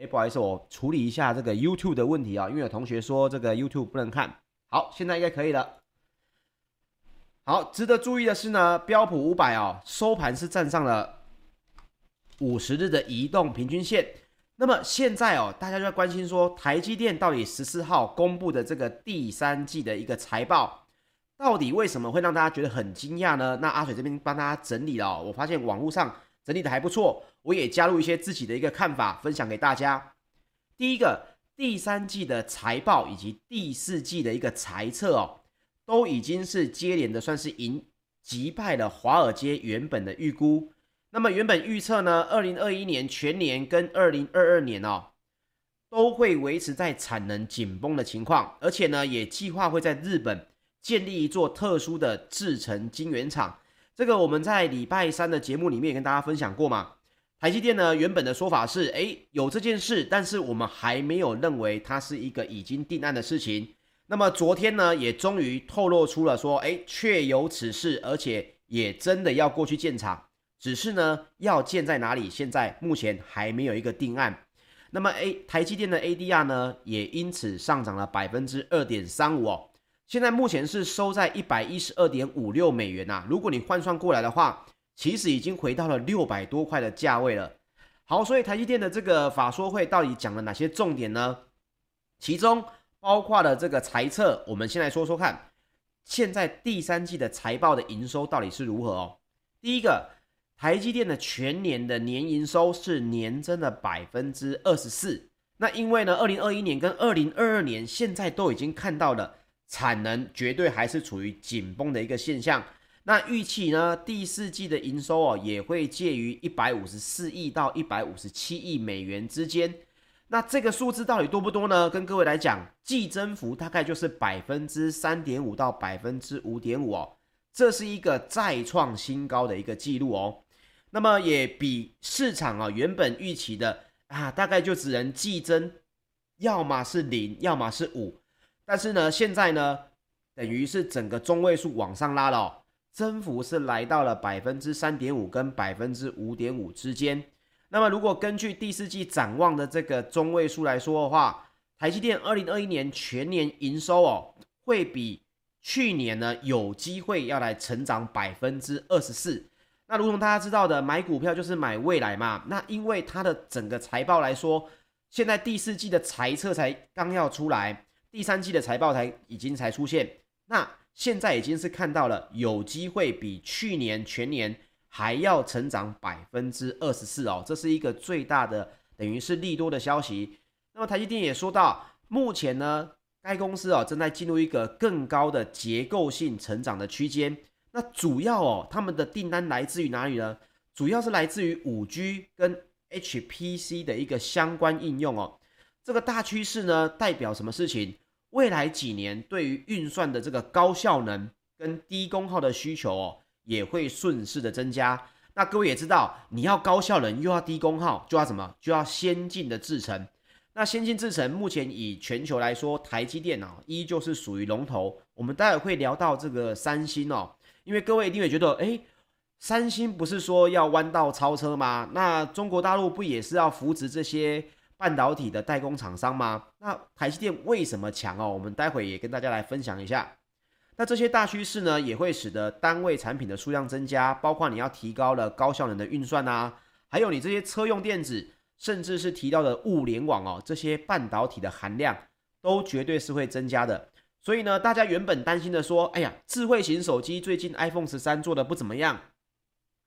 哎，不好意思，我处理一下这个 YouTube 的问题啊，因为有同学说这个 YouTube 不能看。好，现在应该可以了。好，值得注意的是呢，标普五百哦，收盘是站上了五十日的移动平均线。那么现在哦，大家就在关心说，台积电到底十四号公布的这个第三季的一个财报，到底为什么会让大家觉得很惊讶呢？那阿水这边帮大家整理了哦，我发现网络上整理的还不错，我也加入一些自己的一个看法，分享给大家。第一个，第三季的财报以及第四季的一个财测哦。都已经是接连的，算是赢击败了华尔街原本的预估。那么原本预测呢，二零二一年全年跟二零二二年哦，都会维持在产能紧绷的情况，而且呢，也计划会在日本建立一座特殊的制程晶圆厂。这个我们在礼拜三的节目里面也跟大家分享过嘛。台积电呢，原本的说法是，诶，有这件事，但是我们还没有认为它是一个已经定案的事情。那么昨天呢，也终于透露出了说，哎，确有此事，而且也真的要过去建厂，只是呢，要建在哪里，现在目前还没有一个定案。那么 A 台积电的 ADR 呢，也因此上涨了百分之二点三五哦，现在目前是收在一百一十二点五六美元呐。如果你换算过来的话，其实已经回到了六百多块的价位了。好，所以台积电的这个法说会到底讲了哪些重点呢？其中。包括了这个财测，我们先来说说看，现在第三季的财报的营收到底是如何哦。第一个，台积电的全年的年营收是年增了百分之二十四。那因为呢，二零二一年跟二零二二年现在都已经看到了产能绝对还是处于紧绷的一个现象。那预期呢，第四季的营收哦也会介于一百五十四亿到一百五十七亿美元之间。那这个数字到底多不多呢？跟各位来讲，季增幅大概就是百分之三点五到百分之五点五哦，这是一个再创新高的一个记录哦。那么也比市场啊原本预期的啊，大概就只能季增，要么是零，要么是五。但是呢，现在呢，等于是整个中位数往上拉了，增幅是来到了百分之三点五跟百分之五点五之间。那么，如果根据第四季展望的这个中位数来说的话，台积电二零二一年全年营收哦，会比去年呢有机会要来成长百分之二十四。那如同大家知道的，买股票就是买未来嘛。那因为它的整个财报来说，现在第四季的财测才刚要出来，第三季的财报才已经才出现，那现在已经是看到了有机会比去年全年。还要成长百分之二十四哦，这是一个最大的，等于是利多的消息。那么台积电也说到，目前呢，该公司哦正在进入一个更高的结构性成长的区间。那主要哦，他们的订单来自于哪里呢？主要是来自于五 G 跟 HPC 的一个相关应用哦。这个大趋势呢，代表什么事情？未来几年对于运算的这个高效能跟低功耗的需求哦。也会顺势的增加。那各位也知道，你要高效能又要低功耗，就要什么？就要先进的制程。那先进制程目前以全球来说，台积电脑依旧是属于龙头。我们待会会聊到这个三星哦，因为各位一定会觉得，哎，三星不是说要弯道超车吗？那中国大陆不也是要扶持这些半导体的代工厂商吗？那台积电为什么强哦？我们待会也跟大家来分享一下。那这些大趋势呢，也会使得单位产品的数量增加，包括你要提高了高效能的运算啊，还有你这些车用电子，甚至是提到的物联网哦，这些半导体的含量都绝对是会增加的。所以呢，大家原本担心的说，哎呀，智慧型手机最近 iPhone 十三做的不怎么样，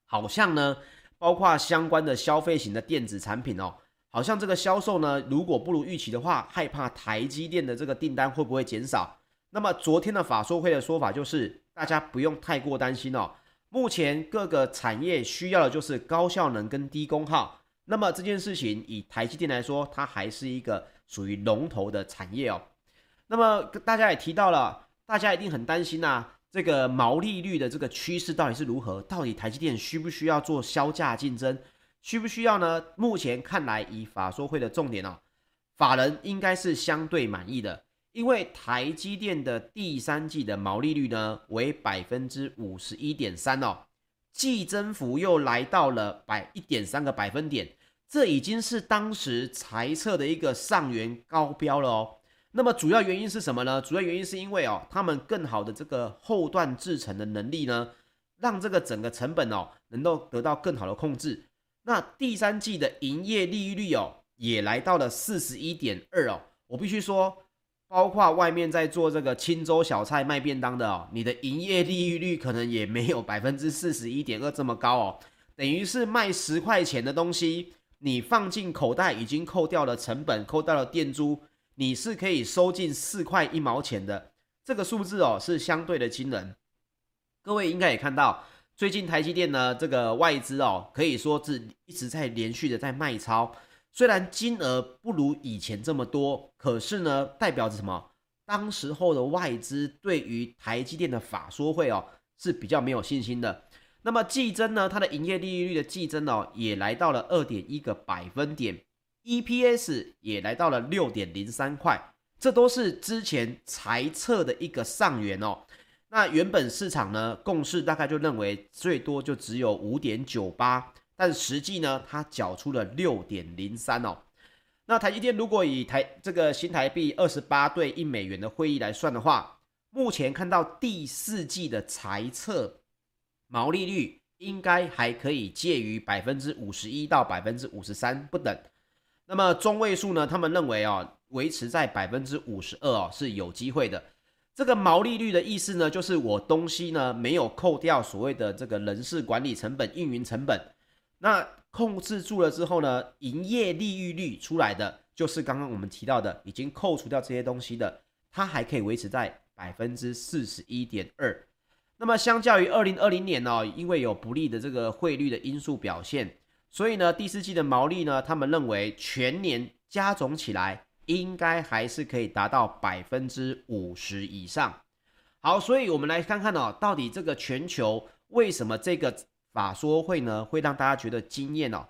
好像呢，包括相关的消费型的电子产品哦，好像这个销售呢，如果不如预期的话，害怕台积电的这个订单会不会减少？那么昨天的法说会的说法就是，大家不用太过担心哦。目前各个产业需要的就是高效能跟低功耗。那么这件事情以台积电来说，它还是一个属于龙头的产业哦。那么大家也提到了，大家一定很担心呐，这个毛利率的这个趋势到底是如何？到底台积电需不需要做销价竞争？需不需要呢？目前看来，以法说会的重点哦，法人应该是相对满意的。因为台积电的第三季的毛利率呢为百分之五十一点三哦，季增幅又来到了百一点三个百分点，这已经是当时财测的一个上缘高标了哦。那么主要原因是什么呢？主要原因是因为哦，他们更好的这个后段制程的能力呢，让这个整个成本哦能够得到更好的控制。那第三季的营业利率哦也来到了四十一点二哦，我必须说。包括外面在做这个清粥小菜卖便当的哦，你的营业利率可能也没有 百分之四十一点二这么高哦，等于是卖十块钱的东西，你放进口袋已经扣掉了成本，扣掉了店租，你是可以收进四块一毛钱的，这个数字哦是相对的惊人。各位应该也看到，最近台积电呢这个外资哦可以说是一直在连续的在卖超。虽然金额不如以前这么多，可是呢，代表着什么？当时候的外资对于台积电的法说会哦是比较没有信心的。那么季增呢，它的营业利率的季增哦也来到了二点一个百分点，EPS 也来到了六点零三块，这都是之前财测的一个上缘哦。那原本市场呢共识大概就认为最多就只有五点九八。但实际呢，它缴出了六点零三哦。那台积电如果以台这个新台币二十八对一美元的汇率来算的话，目前看到第四季的财测毛利率应该还可以介于百分之五十一到百分之五十三不等。那么中位数呢，他们认为哦，维持在百分之五十二哦是有机会的。这个毛利率的意思呢，就是我东西呢没有扣掉所谓的这个人事管理成本、运营成本。那控制住了之后呢，营业利率率出来的就是刚刚我们提到的，已经扣除掉这些东西的，它还可以维持在百分之四十一点二。那么相较于二零二零年呢，因为有不利的这个汇率的因素表现，所以呢第四季的毛利呢，他们认为全年加总起来应该还是可以达到百分之五十以上。好，所以我们来看看哦，到底这个全球为什么这个。法说会呢，会让大家觉得惊艳哦。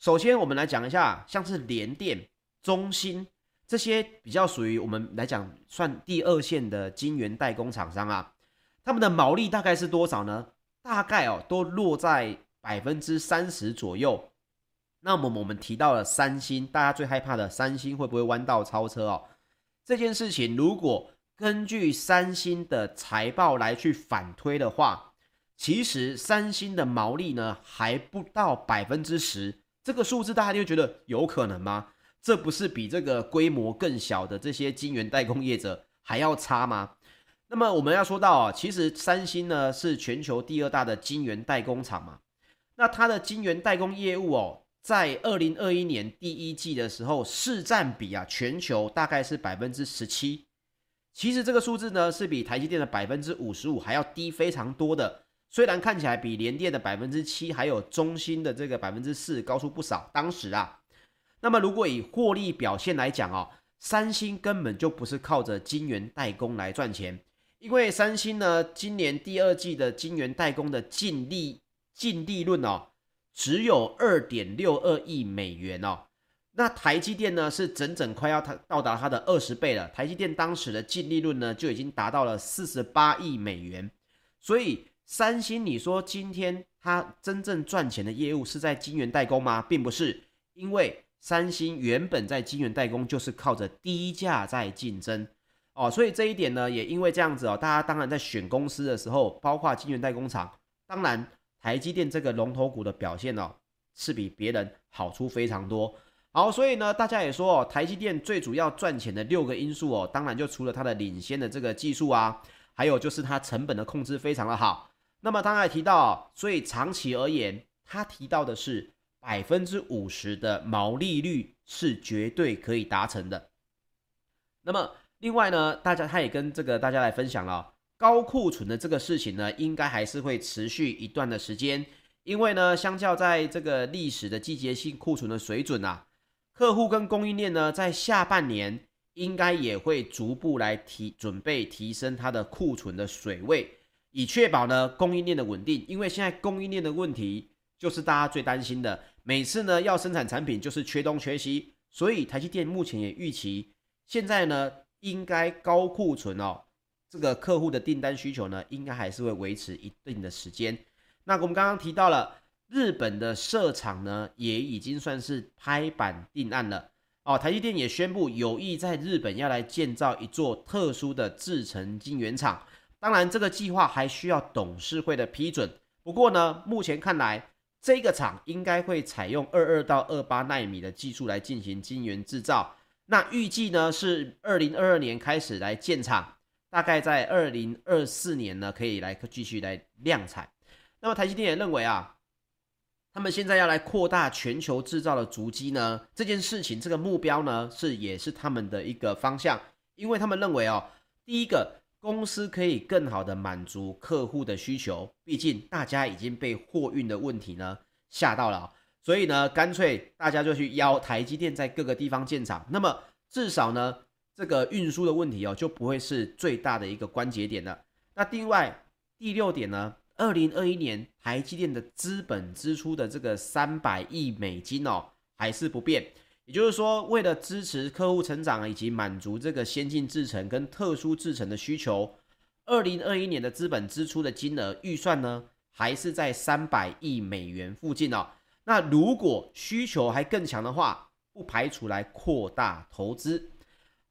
首先，我们来讲一下，像是联电、中芯这些比较属于我们来讲算第二线的晶圆代工厂商啊，他们的毛利大概是多少呢？大概哦，都落在百分之三十左右。那么我们提到了三星，大家最害怕的三星会不会弯道超车哦？这件事情如果根据三星的财报来去反推的话，其实三星的毛利呢还不到百分之十，这个数字大家就觉得有可能吗？这不是比这个规模更小的这些晶圆代工业者还要差吗？那么我们要说到啊，其实三星呢是全球第二大的晶圆代工厂嘛，那它的晶圆代工业务哦，在二零二一年第一季的时候市占比啊，全球大概是百分之十七。其实这个数字呢是比台积电的百分之五十五还要低非常多的。虽然看起来比联电的百分之七，还有中芯的这个百分之四高出不少，当时啊，那么如果以获利表现来讲哦，三星根本就不是靠着晶圆代工来赚钱，因为三星呢，今年第二季的晶圆代工的净利净利润哦，只有二点六二亿美元哦，那台积电呢是整整快要它到达它的二十倍了，台积电当时的净利润呢就已经达到了四十八亿美元，所以。三星，你说今天它真正赚钱的业务是在晶圆代工吗？并不是，因为三星原本在晶圆代工就是靠着低价在竞争哦，所以这一点呢，也因为这样子哦，大家当然在选公司的时候，包括晶圆代工厂，当然台积电这个龙头股的表现哦，是比别人好出非常多。好，所以呢，大家也说哦，台积电最主要赚钱的六个因素哦，当然就除了它的领先的这个技术啊，还有就是它成本的控制非常的好。那么刚才提到，所以长期而言，他提到的是百分之五十的毛利率是绝对可以达成的。那么另外呢，大家他也跟这个大家来分享了高库存的这个事情呢，应该还是会持续一段的时间，因为呢，相较在这个历史的季节性库存的水准啊，客户跟供应链呢，在下半年应该也会逐步来提准备提升它的库存的水位。以确保呢供应链的稳定，因为现在供应链的问题就是大家最担心的。每次呢要生产产品就是缺东缺西，所以台积电目前也预期，现在呢应该高库存哦，这个客户的订单需求呢应该还是会维持一定的时间。那我们刚刚提到了日本的设厂呢，也已经算是拍板定案了哦。台积电也宣布有意在日本要来建造一座特殊的制程晶圆厂。当然，这个计划还需要董事会的批准。不过呢，目前看来，这个厂应该会采用二二到二八纳米的技术来进行晶圆制造。那预计呢是二零二二年开始来建厂，大概在二零二四年呢可以来继续来量产。那么台积电也认为啊。他们现在要来扩大全球制造的足迹呢，这件事情这个目标呢是也是他们的一个方向，因为他们认为哦，第一个公司可以更好的满足客户的需求，毕竟大家已经被货运的问题呢吓到了，所以呢干脆大家就去邀台积电在各个地方建厂，那么至少呢这个运输的问题哦就不会是最大的一个关节点了。那另外第六点呢？二零二一年台积电的资本支出的这个三百亿美金哦，还是不变。也就是说，为了支持客户成长以及满足这个先进制程跟特殊制程的需求，二零二一年的资本支出的金额预算呢，还是在三百亿美元附近哦。那如果需求还更强的话，不排除来扩大投资。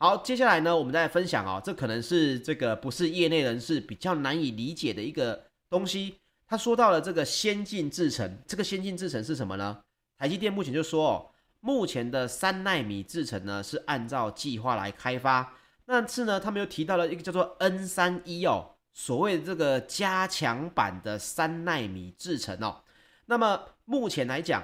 好，接下来呢，我们再来分享哦，这可能是这个不是业内人士比较难以理解的一个。东西，他说到了这个先进制程，这个先进制程是什么呢？台积电目前就说哦，目前的三纳米制程呢是按照计划来开发，但是呢，他们又提到了一个叫做 N 三一哦，所谓这个加强版的三纳米制程哦。那么目前来讲，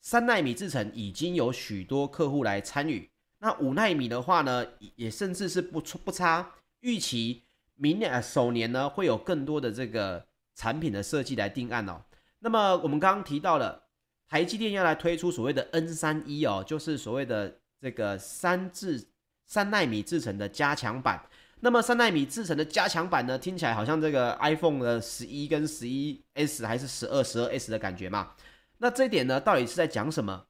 三纳米制程已经有许多客户来参与，那五纳米的话呢，也甚至是不不差，预期明年首年呢会有更多的这个。产品的设计来定案哦。那么我们刚刚提到了台积电要来推出所谓的 N 三一哦，就是所谓的这个三制三纳米制成的加强版。那么三纳米制成的加强版呢，听起来好像这个 iPhone 的十一跟十一 S 还是十二十二 S 的感觉嘛？那这一点呢，到底是在讲什么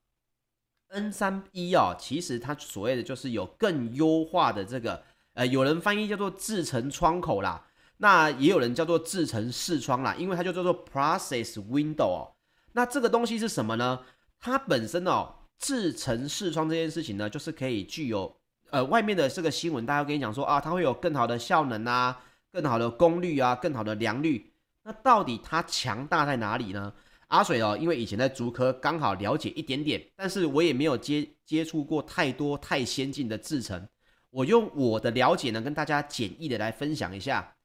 ？N 三一哦，其实它所谓的就是有更优化的这个，呃，有人翻译叫做制程窗口啦。那也有人叫做制程视窗啦，因为它就叫做 process window 哦。那这个东西是什么呢？它本身哦，制程视窗这件事情呢，就是可以具有呃外面的这个新闻，大家跟你讲说啊，它会有更好的效能啊，更好的功率啊，更好的良率。那到底它强大在哪里呢？阿水哦，因为以前在竹科刚好了解一点点，但是我也没有接接触过太多太先进的制程，我用我的了解呢，跟大家简易的来分享一下。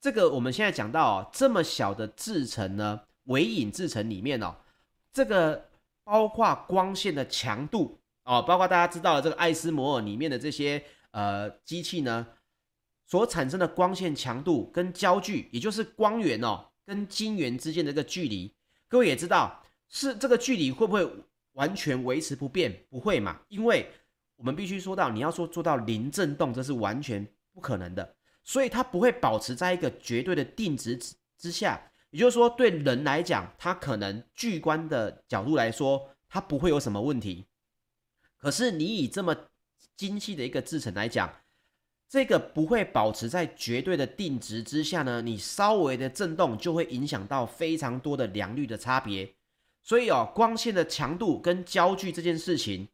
这个我们现在讲到哦，这么小的制程呢，微影制程里面哦，这个包括光线的强度哦，包括大家知道的这个艾斯摩尔里面的这些呃机器呢，所产生的光线强度跟焦距，也就是光源哦跟晶圆之间的这个距离，各位也知道是这个距离会不会完全维持不变？不会嘛，因为我们必须说到，你要说做到零震动，这是完全不可能的。所以它不会保持在一个绝对的定值之之下，也就是说，对人来讲，它可能巨观的角度来说，它不会有什么问题。可是你以这么精细的一个制程来讲，这个不会保持在绝对的定值之下呢，你稍微的震动就会影响到非常多的良率的差别。所以哦，光线的强度跟焦距这件事情，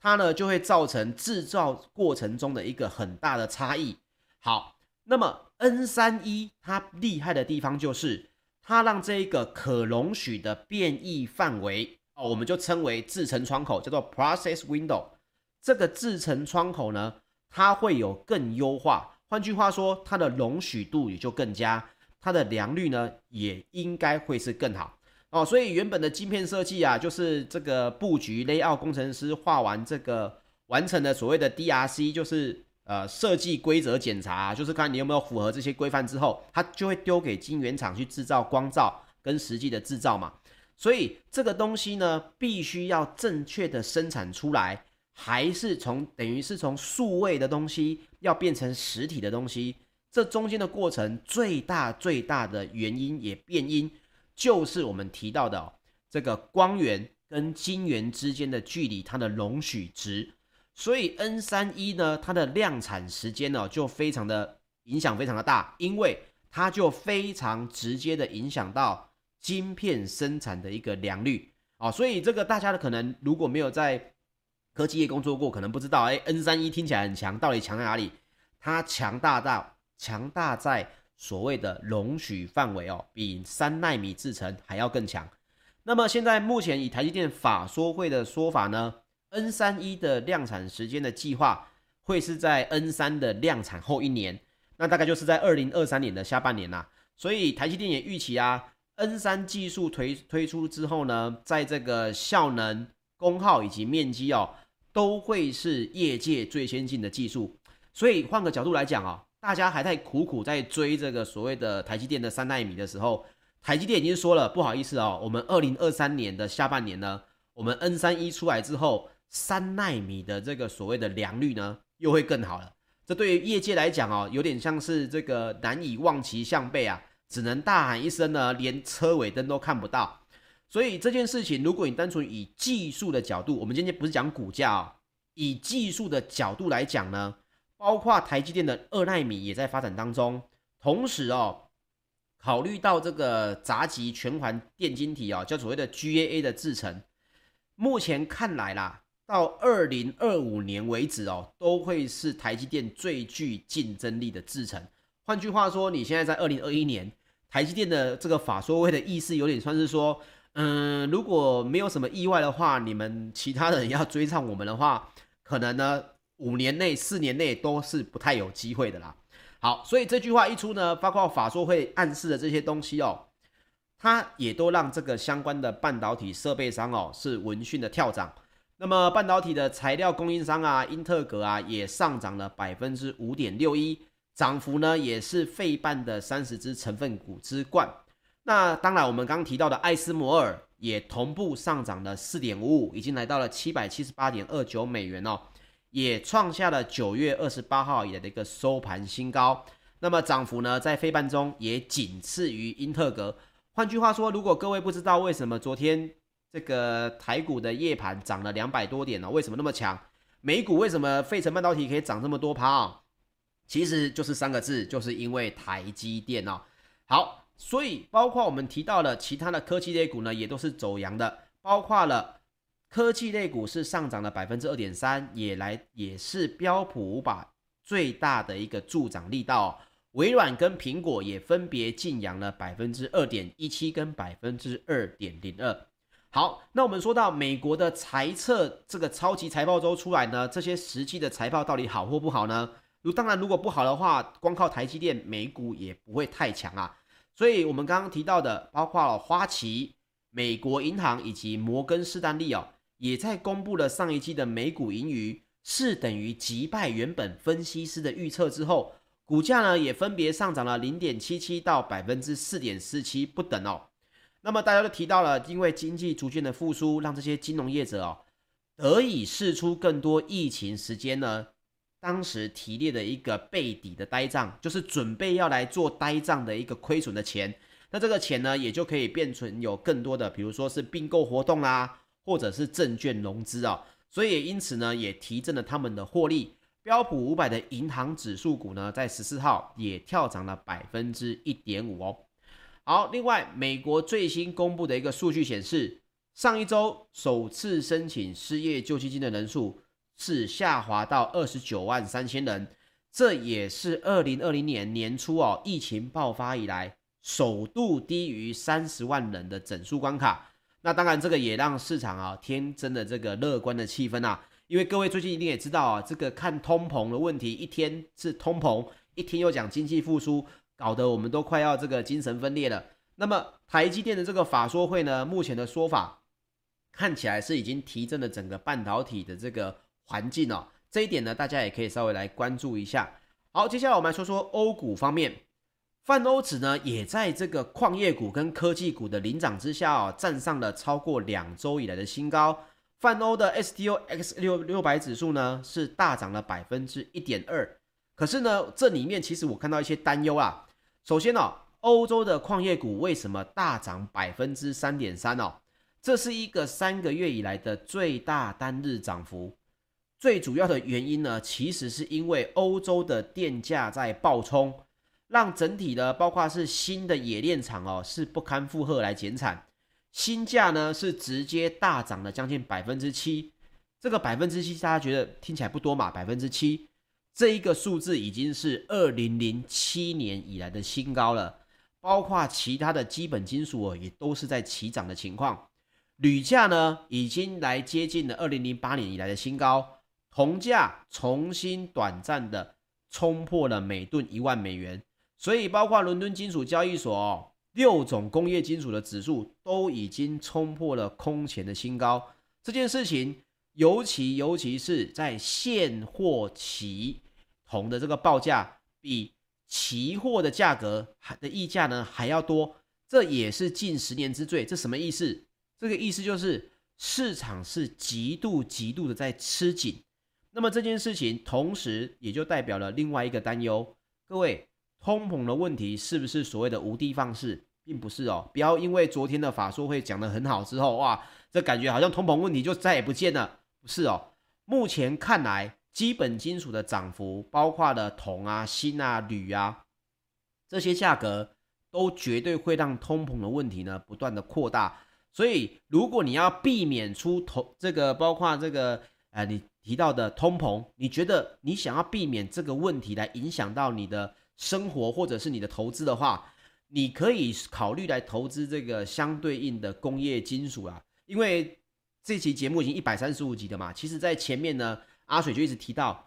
它呢就会造成制造过程中的一个很大的差异。好。那么 N 三一它厉害的地方就是，它让这一个可容许的变异范围哦，我们就称为制程窗口，叫做 process window。这个制程窗口呢，它会有更优化，换句话说，它的容许度也就更加，它的良率呢也应该会是更好哦。所以原本的晶片设计啊，就是这个布局 layout 工程师画完这个完成的所谓的 DRC，就是。呃，设计规则检查就是看你有没有符合这些规范之后，它就会丢给晶圆厂去制造光罩跟实际的制造嘛。所以这个东西呢，必须要正确的生产出来，还是从等于是从数位的东西要变成实体的东西，这中间的过程最大最大的原因也变因，就是我们提到的哦，这个光源跟晶圆之间的距离，它的容许值。所以 N 三一呢，它的量产时间呢就非常的影响非常的大，因为它就非常直接的影响到晶片生产的一个良率啊。所以这个大家的可能如果没有在科技业工作过，可能不知道，哎，N31 听起来很强，到底强在哪里？它强大到强大在所谓的容许范围哦，比三纳米制程还要更强。那么现在目前以台积电法说会的说法呢，N31 的量产时间的计划会是在 N3 的量产后一年，那大概就是在二零二三年的下半年呐。所以台积电也预期啊，N3 技术推推出之后呢，在这个效能、功耗以及面积哦。都会是业界最先进的技术，所以换个角度来讲啊，大家还在苦苦在追这个所谓的台积电的三纳米的时候，台积电已经说了，不好意思哦，我们二零二三年的下半年呢，我们 N 三一出来之后，三纳米的这个所谓的良率呢，又会更好了。这对于业界来讲哦，有点像是这个难以望其项背啊，只能大喊一声呢，连车尾灯都看不到。所以这件事情，如果你单纯以技术的角度，我们今天不是讲股价哦，以技术的角度来讲呢，包括台积电的二奈米也在发展当中，同时哦，考虑到这个杂极全环电晶体哦，叫所谓的 GAA 的制程，目前看来啦，到二零二五年为止哦，都会是台积电最具竞争力的制程。换句话说，你现在在二零二一年，台积电的这个法说会的意思有点算是说。嗯，如果没有什么意外的话，你们其他人要追上我们的话，可能呢五年内、四年内都是不太有机会的啦。好，所以这句话一出呢，包括法说会暗示的这些东西哦，它也都让这个相关的半导体设备商哦是闻讯的跳涨。那么半导体的材料供应商啊，英特格啊也上涨了百分之五点六一，涨幅呢也是费半的三十只成分股之冠。那当然，我们刚提到的艾斯摩尔也同步上涨了四点五五，已经来到了七百七十八点二九美元哦，也创下了九月二十八号以来的一个收盘新高。那么涨幅呢，在非半中也仅次于英特格。换句话说，如果各位不知道为什么昨天这个台股的夜盘涨了两百多点呢？为什么那么强？美股为什么费城半导体可以涨这么多趴啊？其实就是三个字，就是因为台积电哦。好。所以，包括我们提到了其他的科技类股呢，也都是走阳的。包括了科技类股是上涨了百分之二点三，也来也是标普五百最大的一个助涨力道哦。微软跟苹果也分别劲扬了百分之二点一七跟百分之二点零二。好，那我们说到美国的财测这个超级财报周出来呢，这些实际的财报到底好或不好呢？如当然，如果不好的话，光靠台积电，美股也不会太强啊。所以，我们刚刚提到的，包括了花旗、美国银行以及摩根士丹利哦，也在公布了上一季的美股盈余是等于击败原本分析师的预测之后，股价呢也分别上涨了零点七七到百分之四点四七不等哦。那么大家都提到了，因为经济逐渐的复苏，让这些金融业者哦得以释出更多疫情时间呢。当时提列的一个备抵的呆账，就是准备要来做呆账的一个亏损的钱，那这个钱呢，也就可以变成有更多的，比如说是并购活动啦，或者是证券融资啊，所以也因此呢，也提振了他们的获利。标普五百的银行指数股呢，在十四号也跳涨了百分之一点五哦。好，另外美国最新公布的一个数据显示，上一周首次申请失业救济金的人数。是下滑到二十九万三千人，这也是二零二零年年初哦，疫情爆发以来首度低于三十万人的整数关卡。那当然，这个也让市场啊添增了这个乐观的气氛啊。因为各位最近一定也知道啊，这个看通膨的问题，一天是通膨，一天又讲经济复苏，搞得我们都快要这个精神分裂了。那么台积电的这个法说会呢，目前的说法看起来是已经提振了整个半导体的这个。环境哦，这一点呢，大家也可以稍微来关注一下。好，接下来我们来说说欧股方面，泛欧指呢也在这个矿业股跟科技股的领涨之下哦，站上了超过两周以来的新高。泛欧的 STOX 六六百指数呢是大涨了百分之一点二，可是呢，这里面其实我看到一些担忧啊。首先哦，欧洲的矿业股为什么大涨百分之三点三哦？这是一个三个月以来的最大单日涨幅。最主要的原因呢，其实是因为欧洲的电价在暴冲，让整体的包括是新的冶炼厂哦是不堪负荷来减产，新价呢是直接大涨了将近百分之七，这个百分之七大家觉得听起来不多嘛？百分之七这一个数字已经是二零零七年以来的新高了，包括其他的基本金属哦也都是在齐涨的情况，铝价呢已经来接近了二零零八年以来的新高，铜价重新短暂的冲破了每吨一万美元。所以，包括伦敦金属交易所哦，六种工业金属的指数都已经冲破了空前的新高。这件事情，尤其尤其是在现货期铜的这个报价比期货的价格还的溢价呢还要多，这也是近十年之最。这什么意思？这个意思就是市场是极度极度的在吃紧。那么这件事情，同时也就代表了另外一个担忧，各位。通膨的问题是不是所谓的无的放矢，并不是哦。不要因为昨天的法说会讲得很好之后，哇，这感觉好像通膨问题就再也不见了。不是哦。目前看来，基本金属的涨幅，包括了铜啊、锌啊、铝啊这些价格，都绝对会让通膨的问题呢不断的扩大。所以，如果你要避免出头这个，包括这个呃你提到的通膨，你觉得你想要避免这个问题来影响到你的。生活或者是你的投资的话，你可以考虑来投资这个相对应的工业金属啊。因为这期节目已经一百三十五集了嘛，其实在前面呢，阿水就一直提到，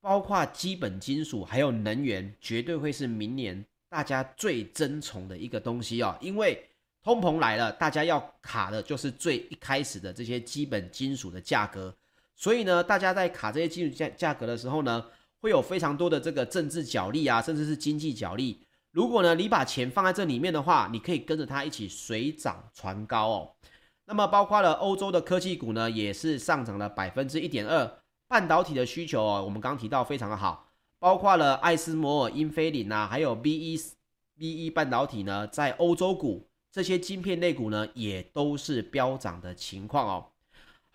包括基本金属还有能源，绝对会是明年大家最争宠的一个东西哦。因为通膨来了，大家要卡的就是最一开始的这些基本金属的价格，所以呢，大家在卡这些金属价价格的时候呢。会有非常多的这个政治角力啊，甚至是经济角力。如果呢，你把钱放在这里面的话，你可以跟着它一起水涨船高哦。那么，包括了欧洲的科技股呢，也是上涨了百分之一点二。半导体的需求哦，我们刚提到非常的好，包括了艾斯摩尔、英飞凌啊，还有 BE 半导体呢，在欧洲股这些晶片类股呢，也都是飙涨的情况哦。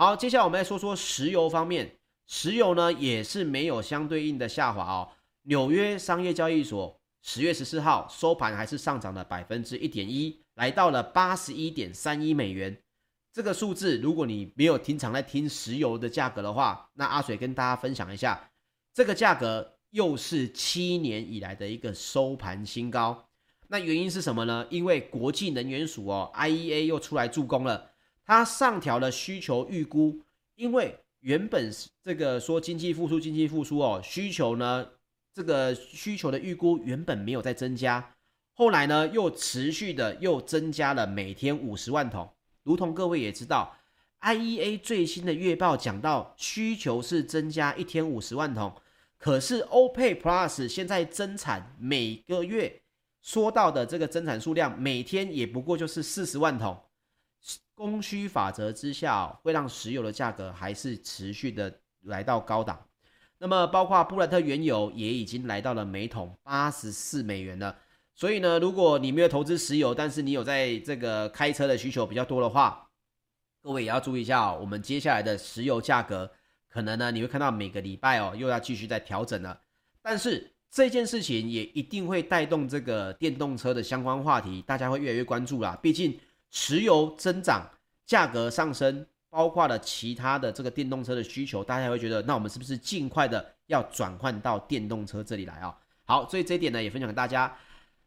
好，接下来我们来说说石油方面。石油呢也是没有相对应的下滑哦。纽约商业交易所十月十四号收盘还是上涨了百分之一点一，来到了八十一点三一美元。这个数字，如果你没有经常在听石油的价格的话，那阿水跟大家分享一下，这个价格又是七年以来的一个收盘新高。那原因是什么呢？因为国际能源署哦，IEA 又出来助攻了，它上调了需求预估，因为。原本这个说经济复苏，经济复苏哦，需求呢，这个需求的预估原本没有在增加，后来呢又持续的又增加了每天五十万桶。如同各位也知道，IEA 最新的月报讲到需求是增加一天五十万桶，可是 OPEC Plus 现在增产每个月说到的这个增产数量每天也不过就是四十万桶。供需法则之下，会让石油的价格还是持续的来到高档。那么，包括布兰特原油也已经来到了每桶八十四美元了。所以呢，如果你没有投资石油，但是你有在这个开车的需求比较多的话，各位也要注意一下哦。我们接下来的石油价格，可能呢你会看到每个礼拜哦又要继续在调整了。但是这件事情也一定会带动这个电动车的相关话题，大家会越来越关注啦。毕竟。石油增长，价格上升，包括了其他的这个电动车的需求，大家会觉得，那我们是不是尽快的要转换到电动车这里来啊？好，所以这一点呢也分享给大家。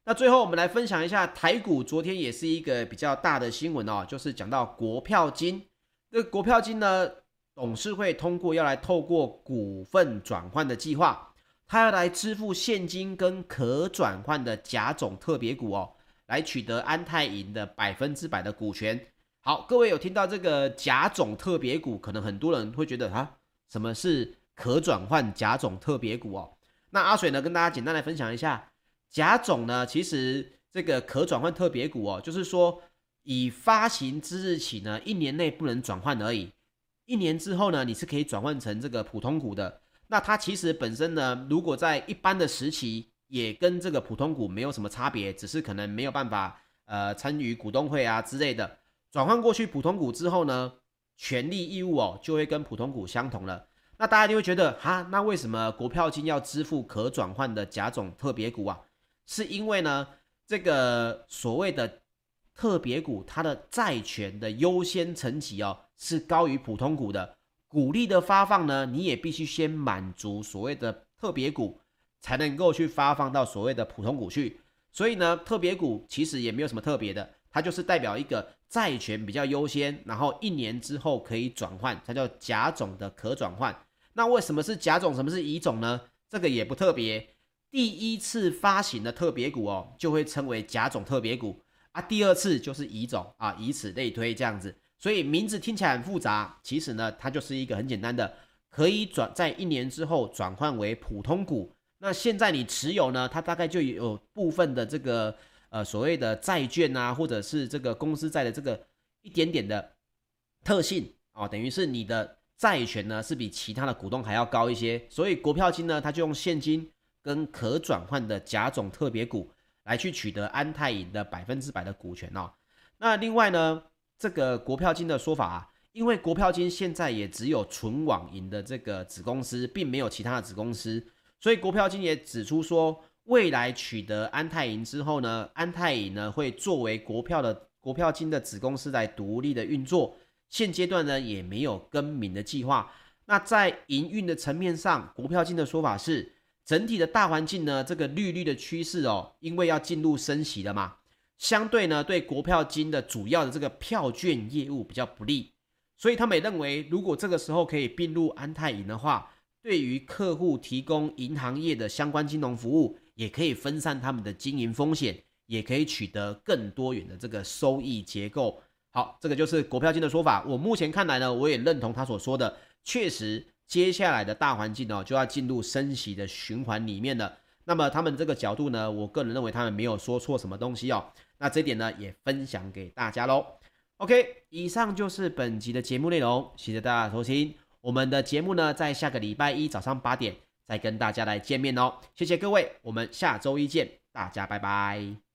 那最后我们来分享一下台股，昨天也是一个比较大的新闻哦，就是讲到国票金。那国票金呢，董事会通过要来透过股份转换的计划，它要来支付现金跟可转换的甲种特别股哦。来取得安泰银的百分之百的股权。好，各位有听到这个甲种特别股，可能很多人会觉得啊，什么是可转换甲种特别股哦？那阿水呢，跟大家简单来分享一下，甲种呢，其实这个可转换特别股哦，就是说以发行之日起呢，一年内不能转换而已，一年之后呢，你是可以转换成这个普通股的。那它其实本身呢，如果在一般的时期，也跟这个普通股没有什么差别，只是可能没有办法呃参与股东会啊之类的。转换过去普通股之后呢，权利义务哦就会跟普通股相同了。那大家就会觉得哈，那为什么国票金要支付可转换的甲种特别股啊？是因为呢，这个所谓的特别股，它的债权的优先层级哦，是高于普通股的。股利的发放呢，你也必须先满足所谓的特别股，才能够去发放到所谓的普通股去。所以呢，特别股其实也没有什么特别的，它就是代表一个债权比较优先，然后一年之后可以转换，它叫甲种的可转换。那为什么是甲种？什么是乙种呢？这个也不特别。第一次发行的特别股哦，就会称为甲种特别股啊。第二次就是乙种啊，以此类推这样子。所以名字听起来很复杂，其实呢，它就是一个很简单的，可以转在一年之后转换为普通股。那现在你持有呢，它大概就有部分的这个呃所谓的债券啊，或者是这个公司债的这个一点点的特性哦，等于是你的债权呢是比其他的股东还要高一些。所以国票金呢，它就用现金跟可转换的甲种特别股来去取得安泰银的百分之百的股权哦。那另外呢，这个国票金的说法啊，因为国票金现在也只有纯网银的这个子公司，并没有其他的子公司，所以国票金也指出说，未来取得安泰银之后呢，安泰银呢会作为国票的国票金的子公司来独立的运作，现阶段呢也没有更名的计划。那在营运的层面上，国票金的说法是，整体的大环境呢，这个利率的趋势哦，因为要进入升息了嘛。相对呢，对国票金的主要的这个票券业务比较不利，所以他们也认为，如果这个时候可以并入安泰银的话，对于客户提供银行业的相关金融服务，也可以分散他们的经营风险，也可以取得更多元的这个收益结构。好，这个就是国票金的说法。我目前看来呢，我也认同他所说的，确实接下来的大环境呢，就要进入升息的循环里面了。那么他们这个角度呢，我个人认为他们没有说错什么东西哦。那这点呢，也分享给大家喽。OK，以上就是本集的节目内容，谢谢大家收听。我们的节目呢，在下个礼拜一早上八点再跟大家来见面哦。谢谢各位，我们下周一见，大家拜拜。